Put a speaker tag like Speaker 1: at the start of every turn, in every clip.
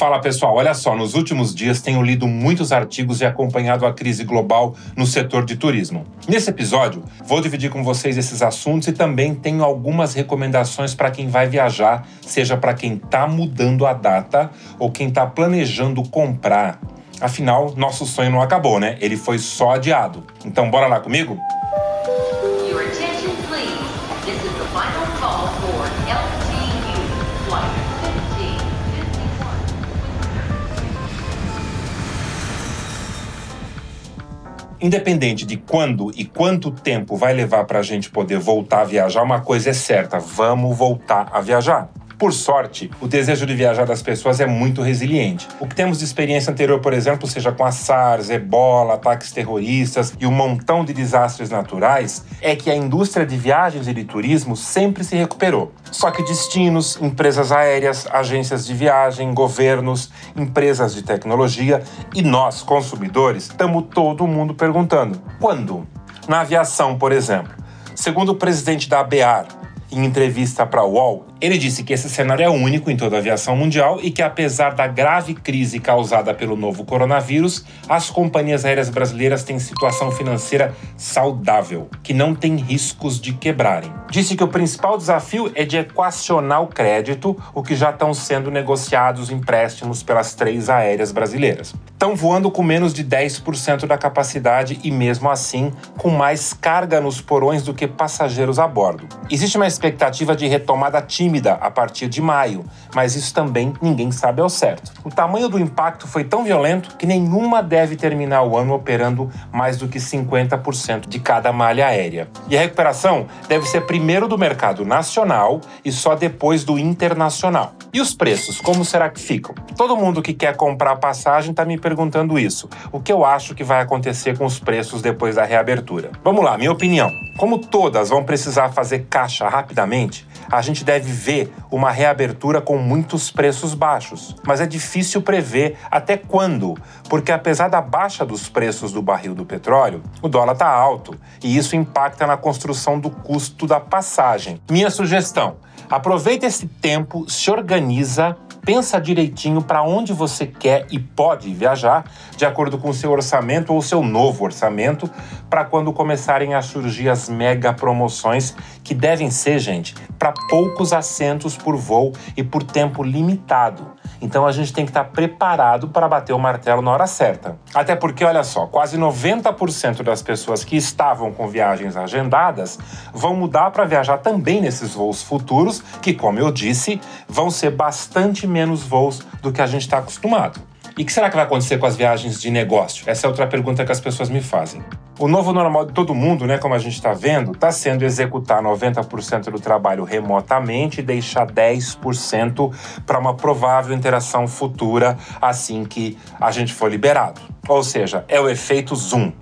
Speaker 1: Fala pessoal, olha só, nos últimos dias tenho lido muitos artigos e acompanhado a crise global no setor de turismo. Nesse episódio, vou dividir com vocês esses assuntos e também tenho algumas recomendações para quem vai viajar, seja para quem está mudando a data ou quem está planejando comprar. Afinal, nosso sonho não acabou, né? Ele foi só adiado. Então, bora lá comigo? Independente de quando e quanto tempo vai levar para a gente poder voltar a viajar, uma coisa é certa: vamos voltar a viajar. Por sorte, o desejo de viajar das pessoas é muito resiliente. O que temos de experiência anterior, por exemplo, seja com a SARS, ebola, ataques terroristas e um montão de desastres naturais, é que a indústria de viagens e de turismo sempre se recuperou. Só que destinos, empresas aéreas, agências de viagem, governos, empresas de tecnologia e nós, consumidores, estamos todo mundo perguntando: quando? Na aviação, por exemplo. Segundo o presidente da ABAR, em entrevista para a UOL, ele disse que esse cenário é único em toda a aviação mundial e que, apesar da grave crise causada pelo novo coronavírus, as companhias aéreas brasileiras têm situação financeira saudável, que não tem riscos de quebrarem. Disse que o principal desafio é de equacionar o crédito, o que já estão sendo negociados empréstimos pelas três aéreas brasileiras. Estão voando com menos de 10% da capacidade e, mesmo assim, com mais carga nos porões do que passageiros a bordo. Existe uma expectativa de retomada tímida a partir de maio, mas isso também ninguém sabe ao certo. O tamanho do impacto foi tão violento que nenhuma deve terminar o ano operando mais do que 50% de cada malha aérea. E a recuperação deve ser primeiro do mercado nacional e só depois do internacional. E os preços, como será que ficam? Todo mundo que quer comprar passagem está me perguntando isso. O que eu acho que vai acontecer com os preços depois da reabertura? Vamos lá, minha opinião. Como todas vão precisar fazer caixa rapidamente, a gente deve ver uma reabertura com muitos preços baixos. Mas é difícil prever até quando, porque apesar da baixa dos preços do barril do petróleo, o dólar está alto e isso impacta na construção do custo da passagem. Minha sugestão: aproveita esse tempo, se organiza pensa direitinho para onde você quer e pode viajar, de acordo com o seu orçamento ou seu novo orçamento, para quando começarem a surgir as mega promoções, que devem ser, gente, para poucos assentos por voo e por tempo limitado. Então a gente tem que estar tá preparado para bater o martelo na hora certa. Até porque, olha só, quase 90% das pessoas que estavam com viagens agendadas vão mudar para viajar também nesses voos futuros, que, como eu disse, vão ser bastante menos voos do que a gente está acostumado. E o que será que vai acontecer com as viagens de negócio? Essa é outra pergunta que as pessoas me fazem. O novo normal de todo mundo, né, como a gente está vendo, está sendo executar 90% do trabalho remotamente e deixar 10% para uma provável interação futura assim que a gente for liberado. Ou seja, é o efeito Zoom.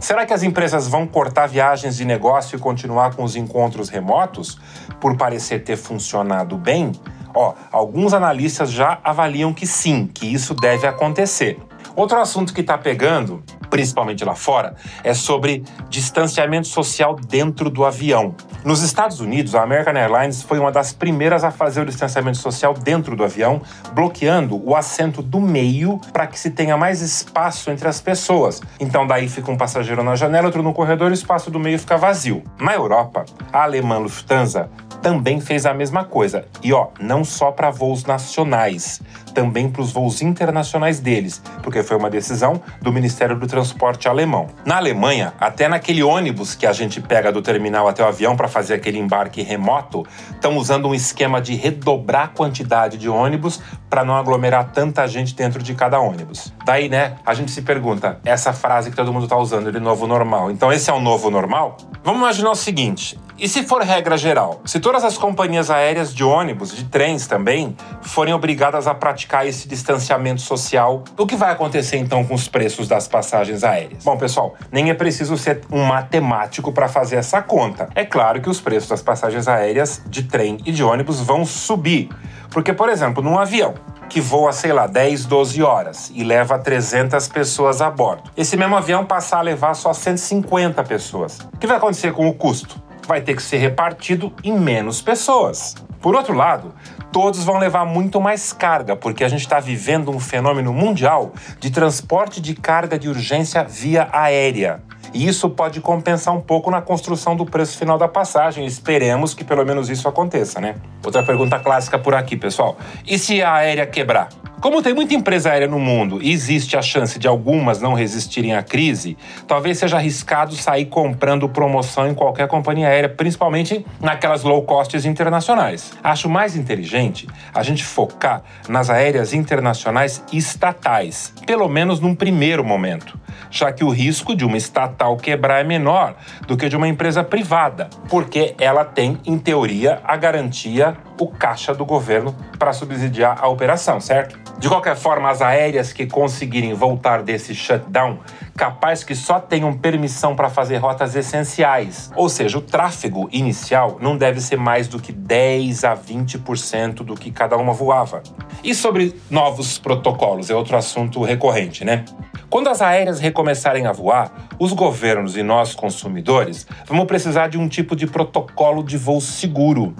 Speaker 1: Será que as empresas vão cortar viagens de negócio e continuar com os encontros remotos por parecer ter funcionado bem? Ó, alguns analistas já avaliam que sim, que isso deve acontecer. Outro assunto que está pegando, principalmente lá fora, é sobre distanciamento social dentro do avião. Nos Estados Unidos, a American Airlines foi uma das primeiras a fazer o distanciamento social dentro do avião, bloqueando o assento do meio para que se tenha mais espaço entre as pessoas. Então, daí fica um passageiro na janela, outro no corredor o espaço do meio fica vazio. Na Europa, a alemã Lufthansa também fez a mesma coisa. E ó, não só para voos nacionais, também para os voos internacionais deles, porque foi uma decisão do Ministério do Transporte alemão. Na Alemanha, até naquele ônibus que a gente pega do terminal até o avião para fazer aquele embarque remoto, estão usando um esquema de redobrar a quantidade de ônibus para não aglomerar tanta gente dentro de cada ônibus. Daí, né, a gente se pergunta, essa frase que todo mundo está usando de novo normal. Então esse é o novo normal? Vamos imaginar o seguinte, E se for regra geral? Se todas as companhias aéreas de ônibus, de trens também, forem obrigadas a praticar esse distanciamento social, o que vai acontecer então com os preços das passagens aéreas? Bom, pessoal, nem é preciso ser um matemático para fazer essa conta. É claro que os preços das passagens aéreas de trem e de ônibus vão subir. Porque, por exemplo, num avião, que voa, sei lá, 10, 12 horas e leva 300 pessoas a bordo. Esse mesmo avião passar a levar só 150 pessoas. O que vai acontecer com o custo? Vai ter que ser repartido em menos pessoas. Por outro lado, todos vão levar muito mais carga, porque a gente está vivendo um fenômeno mundial de transporte de carga de urgência via aérea. E isso pode compensar um pouco na construção do preço final da passagem. Esperemos que pelo menos isso aconteça, né? Outra pergunta clássica por aqui, pessoal. E se a aérea quebrar? Como tem muita empresa aérea no mundo e existe a chance de algumas não resistirem à crise, talvez seja arriscado sair comprando promoção em qualquer companhia aérea, principalmente naquelas low costs internacionais. Acho mais inteligente a gente focar nas aéreas internacionais estatais, pelo menos num primeiro momento já que o risco de uma estatal quebrar é menor do que de uma empresa privada, porque ela tem, em teoria, a garantia, o caixa do governo para subsidiar a operação, certo? De qualquer forma, as aéreas que conseguirem voltar desse shutdown, capaz que só tenham permissão para fazer rotas essenciais, ou seja, o tráfego inicial não deve ser mais do que 10 a 20% do que cada uma voava. E sobre novos protocolos, é outro assunto recorrente, né? Quando as aéreas recomeçarem a voar, os governos e nós consumidores vamos precisar de um tipo de protocolo de voo seguro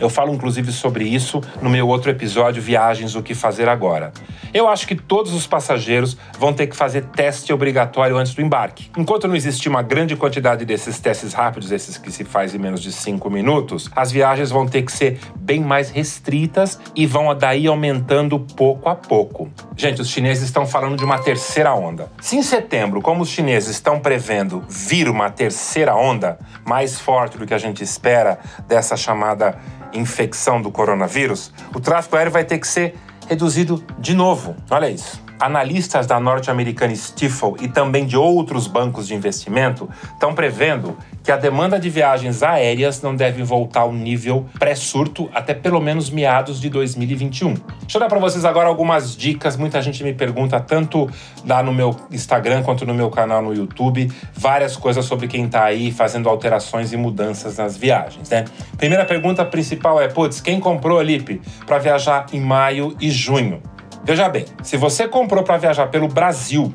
Speaker 1: eu falo inclusive sobre isso no meu outro episódio Viagens o que fazer agora. Eu acho que todos os passageiros vão ter que fazer teste obrigatório antes do embarque. Enquanto não existir uma grande quantidade desses testes rápidos, esses que se faz em menos de 5 minutos, as viagens vão ter que ser bem mais restritas e vão daí aumentando pouco a pouco. Gente, os chineses estão falando de uma terceira onda. Se em setembro, como os chineses estão prevendo vir uma terceira onda, mais forte do que a gente espera dessa chamada infecção do coronavírus, o tráfego aéreo vai ter que ser reduzido de novo. Olha isso. Analistas da norte-americana Stifel e também de outros bancos de investimento estão prevendo que a demanda de viagens aéreas não deve voltar ao nível pré-surto até pelo menos meados de 2021. Deixa eu dar para vocês agora algumas dicas. Muita gente me pergunta, tanto lá no meu Instagram quanto no meu canal no YouTube, várias coisas sobre quem está aí fazendo alterações e mudanças nas viagens, né? Primeira pergunta principal é: putz, quem comprou, Alipe, para viajar em maio e junho? Veja bem, se você comprou para viajar pelo Brasil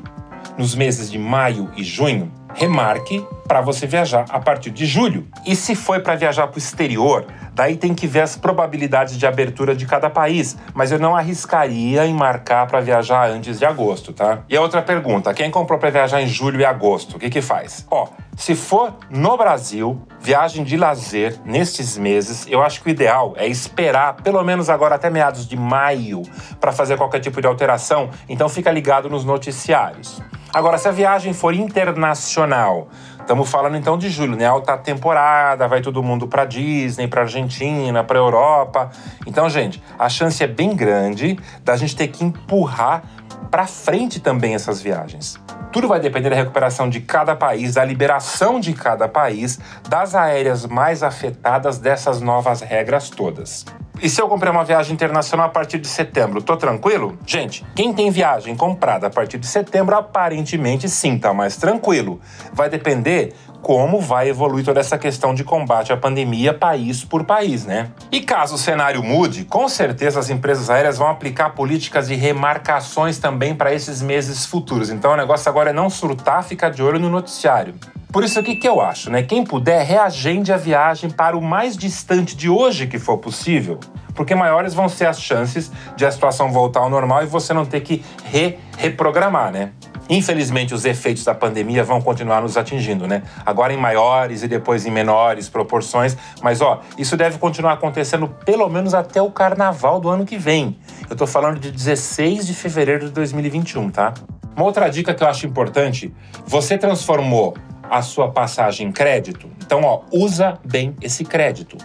Speaker 1: nos meses de maio e junho, remarque para você viajar a partir de julho. E se foi para viajar para o exterior, daí tem que ver as probabilidades de abertura de cada país, mas eu não arriscaria em marcar para viajar antes de agosto, tá? E a outra pergunta, quem comprou para viajar em julho e agosto, o que que faz? Ó, se for no Brasil, viagem de lazer nestes meses, eu acho que o ideal é esperar pelo menos agora até meados de maio para fazer qualquer tipo de alteração, então fica ligado nos noticiários. Agora, se a viagem for internacional, estamos falando então de julho, né? Alta temporada, vai todo mundo para Disney, para Argentina, para Europa. Então, gente, a chance é bem grande da gente ter que empurrar para frente também essas viagens. Tudo vai depender da recuperação de cada país, da liberação de cada país, das aéreas mais afetadas dessas novas regras todas. E se eu comprei uma viagem internacional a partir de setembro, tô tranquilo? Gente, quem tem viagem comprada a partir de setembro, aparentemente sim, tá mais tranquilo. Vai depender como vai evoluir toda essa questão de combate à pandemia país por país, né? E caso o cenário mude, com certeza as empresas aéreas vão aplicar políticas de remarcações também para esses meses futuros. Então o negócio agora é não surtar, ficar de olho no noticiário. Por isso, o que, que eu acho, né? Quem puder, reagende a viagem para o mais distante de hoje que for possível, porque maiores vão ser as chances de a situação voltar ao normal e você não ter que re reprogramar, né? Infelizmente, os efeitos da pandemia vão continuar nos atingindo, né? Agora em maiores e depois em menores proporções, mas ó, isso deve continuar acontecendo pelo menos até o carnaval do ano que vem. Eu tô falando de 16 de fevereiro de 2021, tá? Uma outra dica que eu acho importante: você transformou a sua passagem em crédito. Então, ó, usa bem esse crédito.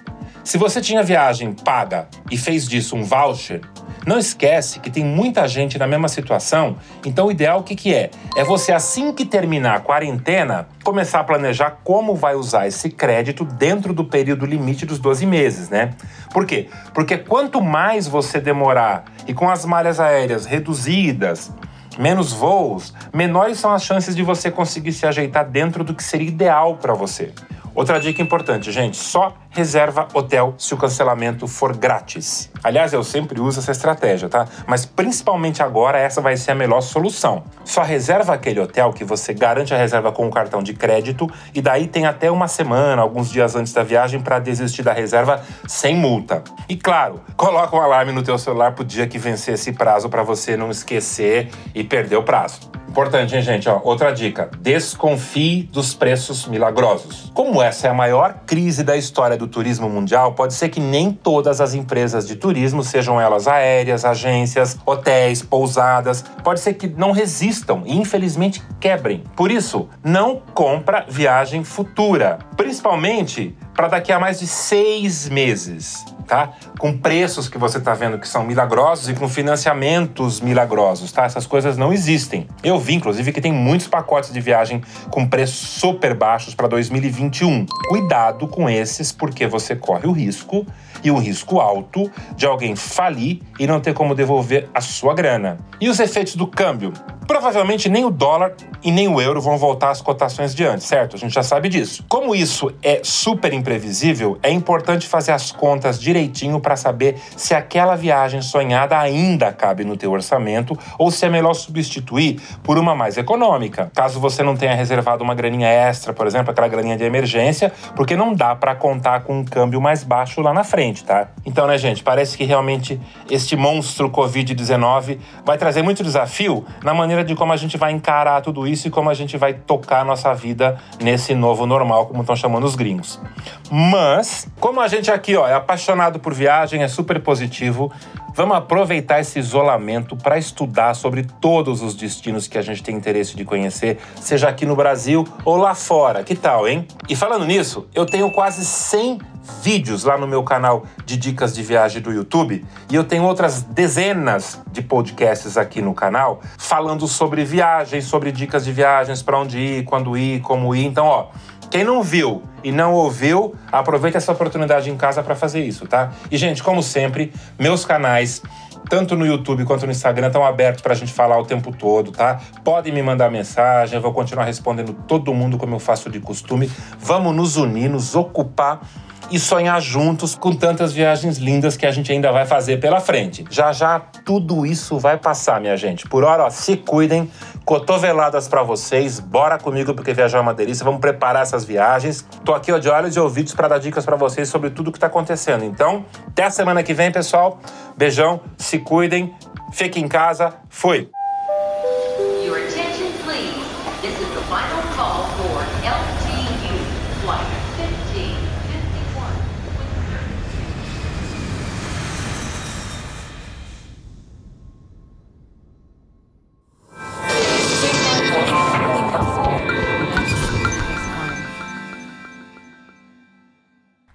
Speaker 1: Se você tinha viagem paga e fez disso um voucher, Não esquece que tem muita gente na mesma situação, então o ideal o que, que é? É você, assim que terminar a quarentena, começar a planejar como vai usar esse crédito dentro do período limite dos 12 meses, né? Por quê? Porque quanto mais você demorar e com as malhas aéreas reduzidas, menos voos, menores são as chances de você conseguir se ajeitar dentro do que seria ideal para você. Outra dica importante, gente: só reserva hotel se o cancelamento for grátis. Aliás, eu sempre uso essa estratégia, tá? Mas principalmente agora, essa vai ser a melhor solução. Só reserva aquele hotel que você garante a reserva com o cartão de crédito e daí tem até uma semana, alguns dias antes da viagem para desistir da reserva sem multa. E claro, coloca um alarme no teu celular pro dia que vencer esse prazo para você não esquecer e perder o prazo. Importante, hein, gente? Ó, outra dica: desconfie dos preços milagrosos. Como essa é a maior crise da história do turismo mundial, pode ser que nem todas as empresas de turismo, sejam elas aéreas, agências, hotéis, pousadas, pode ser que não resistam e infelizmente quebrem. Por isso, não compra viagem futura, principalmente para daqui a mais de seis meses tá? Com preços que você está vendo que são milagrosos e com financiamentos milagrosos, tá? Essas coisas não existem. Eu vi, inclusive, que tem muitos pacotes de viagem com preços super baixos para 2021. Cuidado com esses, porque você corre o risco e um risco alto de alguém falir e não ter como devolver a sua grana. E os efeitos do câmbio? Provavelmente nem o dólar e nem o euro vão voltar às cotações de antes, certo? A gente já sabe disso. Como isso é super imprevisível, é importante fazer as contas direitinho para saber se aquela viagem sonhada ainda cabe no teu orçamento ou se é melhor substituir por uma mais econômica. Caso você não tenha reservado uma graninha extra, por exemplo, aquela graninha de emergência, porque não dá para contar com um câmbio mais baixo lá na frente, tá? Então, né, gente, parece que realmente este monstro COVID-19 vai trazer muito desafio na maneira maneira de como a gente vai encarar tudo isso e como a gente vai tocar a nossa vida nesse novo normal, como estão chamando os gringos. Mas, como a gente aqui ó, é apaixonado por viagem, é super positivo, vamos aproveitar esse isolamento para estudar sobre todos os destinos que a gente tem interesse de conhecer, seja aqui no Brasil ou lá fora. Que tal, hein? E falando nisso, eu tenho quase 100 vídeos lá no meu canal de dicas de viagem do YouTube e eu tenho outras dezenas de podcasts aqui no canal falando sobre viagens, sobre dicas de viagens, para onde ir, quando ir, como ir. Então, ó, quem não viu e não ouviu, aproveita essa oportunidade em casa para fazer isso, tá? E gente, como sempre, meus canais tanto no YouTube quanto no Instagram estão abertos para a gente falar o tempo todo, tá? Podem me mandar mensagem, eu vou continuar respondendo todo mundo como eu faço de costume. Vamos nos unir, nos ocupar e sonhar juntos com tantas viagens lindas que a gente ainda vai fazer pela frente. Já já tudo isso vai passar, minha gente. Por hora, ó, se cuidem, cotoveladas para vocês. Bora comigo porque viajar é uma delícia. Vamos preparar essas viagens. Tô aqui ó, de olhos e ouvidos para dar dicas para vocês sobre tudo que tá acontecendo. Então, até a semana que vem, pessoal. Beijão, se cuidem, fiquem em casa. Fui.